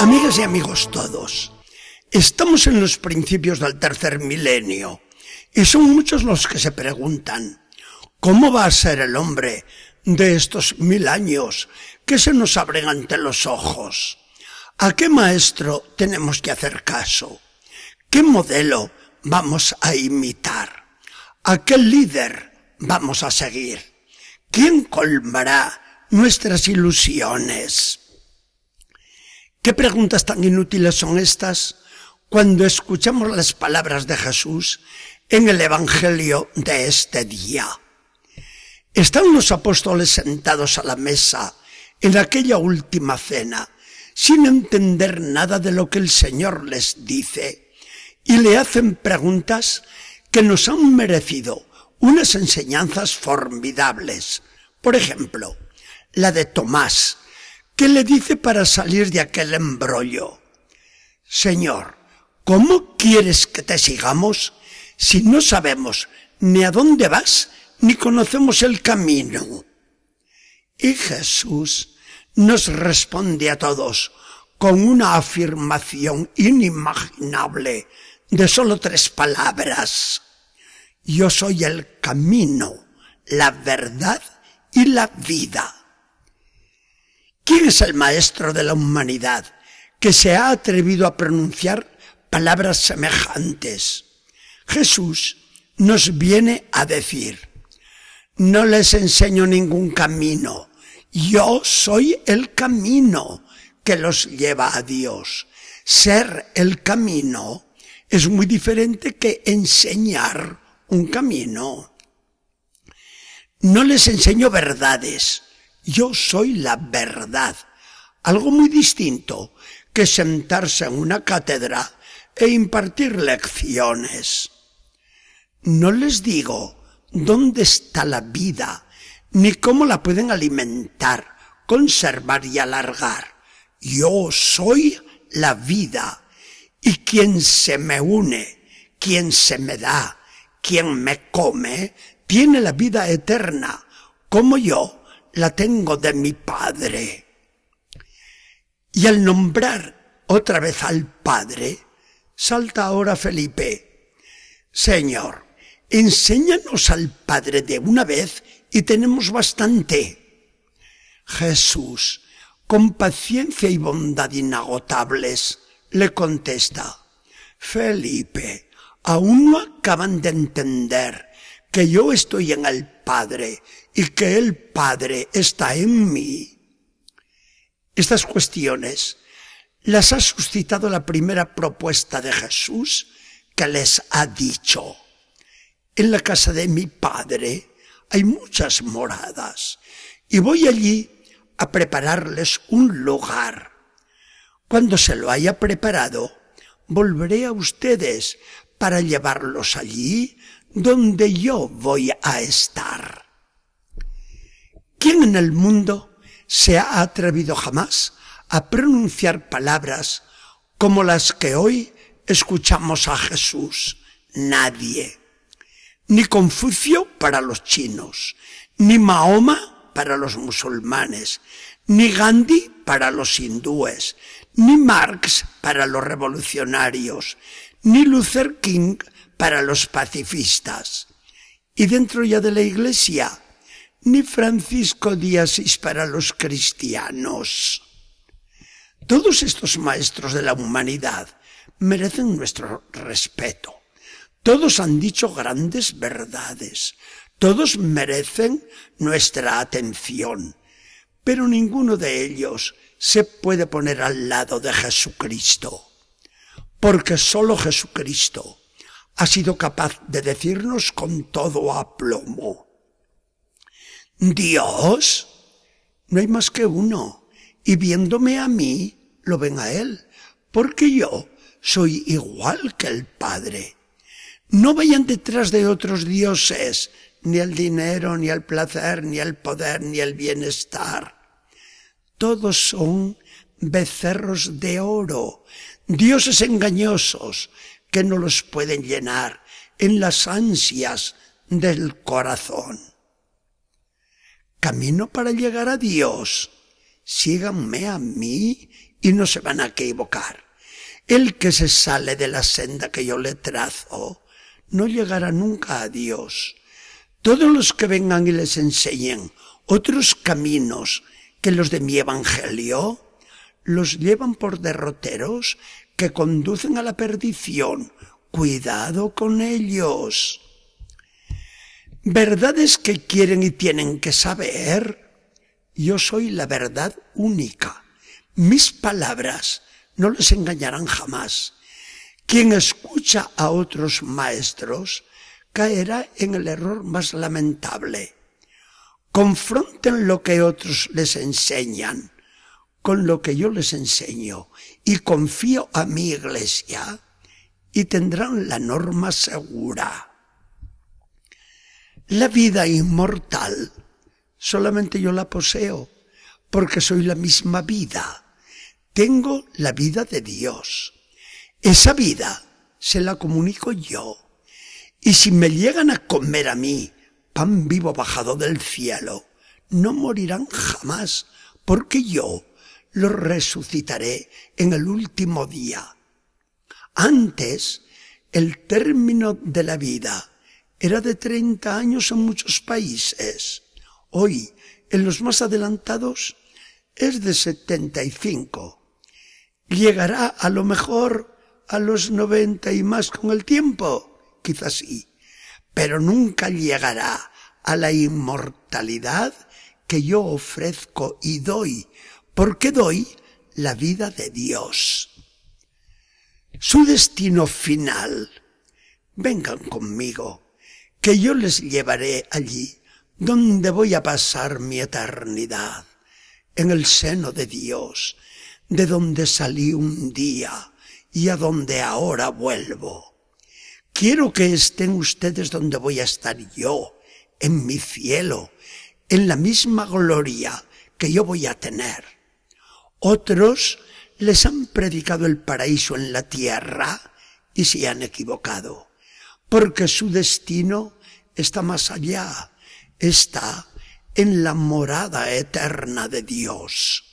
Amigas y amigos todos, estamos en los principios del tercer milenio y son muchos los que se preguntan, ¿cómo va a ser el hombre de estos mil años que se nos abren ante los ojos? ¿A qué maestro tenemos que hacer caso? ¿Qué modelo vamos a imitar? ¿A qué líder vamos a seguir? ¿Quién colmará nuestras ilusiones? ¿Qué preguntas tan inútiles son estas cuando escuchamos las palabras de Jesús en el Evangelio de este día? Están los apóstoles sentados a la mesa en aquella última cena, sin entender nada de lo que el Señor les dice, y le hacen preguntas que nos han merecido unas enseñanzas formidables. Por ejemplo, la de Tomás, ¿Qué le dice para salir de aquel embrollo? Señor, ¿cómo quieres que te sigamos si no sabemos ni a dónde vas ni conocemos el camino? Y Jesús nos responde a todos con una afirmación inimaginable de solo tres palabras. Yo soy el camino, la verdad y la vida. ¿Quién es el maestro de la humanidad que se ha atrevido a pronunciar palabras semejantes? Jesús nos viene a decir, no les enseño ningún camino, yo soy el camino que los lleva a Dios. Ser el camino es muy diferente que enseñar un camino. No les enseño verdades, yo soy la verdad. Algo muy distinto que sentarse en una cátedra e impartir lecciones. No les digo dónde está la vida, ni cómo la pueden alimentar, conservar y alargar. Yo soy la vida, y quien se me une, quien se me da, quien me come, tiene la vida eterna, como yo la tengo de mi Padre. Y al nombrar otra vez al Padre, salta ahora Felipe. Señor, enséñanos al Padre de una vez y tenemos bastante. Jesús, con paciencia y bondad inagotables, le contesta, Felipe, aún no acaban de entender que yo estoy en el Padre y que el Padre está en mí. Estas cuestiones las ha suscitado la primera propuesta de Jesús que les ha dicho. En la casa de mi Padre hay muchas moradas y voy allí a prepararles un lugar. Cuando se lo haya preparado, volveré a ustedes para llevarlos allí donde yo voy a estar. ¿Quién en el mundo se ha atrevido jamás a pronunciar palabras como las que hoy escuchamos a Jesús? Nadie. Ni Confucio para los chinos, ni Mahoma para los musulmanes, ni Gandhi para los hindúes, ni Marx para los revolucionarios, ni Luther King para los pacifistas. Y dentro ya de la iglesia, ni Francisco de para los cristianos. Todos estos maestros de la humanidad merecen nuestro respeto. Todos han dicho grandes verdades. Todos merecen nuestra atención. Pero ninguno de ellos se puede poner al lado de Jesucristo. Porque solo Jesucristo ha sido capaz de decirnos con todo aplomo. Dios, no hay más que uno, y viéndome a mí, lo ven a Él, porque yo soy igual que el Padre. No vayan detrás de otros dioses, ni el dinero, ni el placer, ni el poder, ni el bienestar. Todos son becerros de oro, dioses engañosos, que no los pueden llenar en las ansias del corazón. Camino para llegar a Dios. síganme a mí y no se van a equivocar. El que se sale de la senda que yo le trazo no llegará nunca a Dios. Todos los que vengan y les enseñen otros caminos que los de mi evangelio, los llevan por derroteros que conducen a la perdición. Cuidado con ellos. Verdades que quieren y tienen que saber. Yo soy la verdad única. Mis palabras no les engañarán jamás. Quien escucha a otros maestros caerá en el error más lamentable. Confronten lo que otros les enseñan con lo que yo les enseño y confío a mi iglesia y tendrán la norma segura. La vida inmortal solamente yo la poseo porque soy la misma vida. Tengo la vida de Dios. Esa vida se la comunico yo. Y si me llegan a comer a mí pan vivo bajado del cielo, no morirán jamás, porque yo los resucitaré en el último día. Antes, el término de la vida era de 30 años en muchos países. Hoy, en los más adelantados, es de 75. ¿Llegará a lo mejor a los 90 y más con el tiempo? Quizás sí. Pero nunca llegará a la inmortalidad que yo ofrezco y doy porque doy la vida de Dios. Su destino final. Vengan conmigo, que yo les llevaré allí donde voy a pasar mi eternidad, en el seno de Dios, de donde salí un día y a donde ahora vuelvo. Quiero que estén ustedes donde voy a estar yo, en mi cielo, en la misma gloria que yo voy a tener. Otros les han predicado el paraíso en la tierra y se han equivocado, porque su destino está más allá, está en la morada eterna de Dios.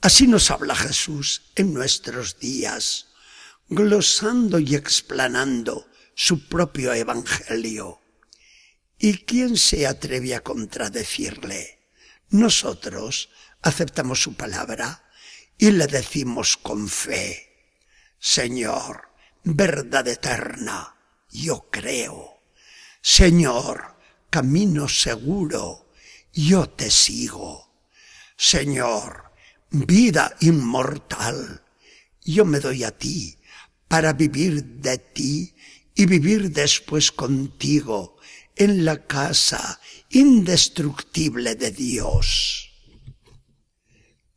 Así nos habla Jesús en nuestros días, glosando y explanando su propio evangelio. ¿Y quién se atreve a contradecirle? Nosotros, aceptamos su palabra y le decimos con fe, Señor, verdad eterna, yo creo. Señor, camino seguro, yo te sigo. Señor, vida inmortal, yo me doy a ti para vivir de ti y vivir después contigo en la casa indestructible de Dios.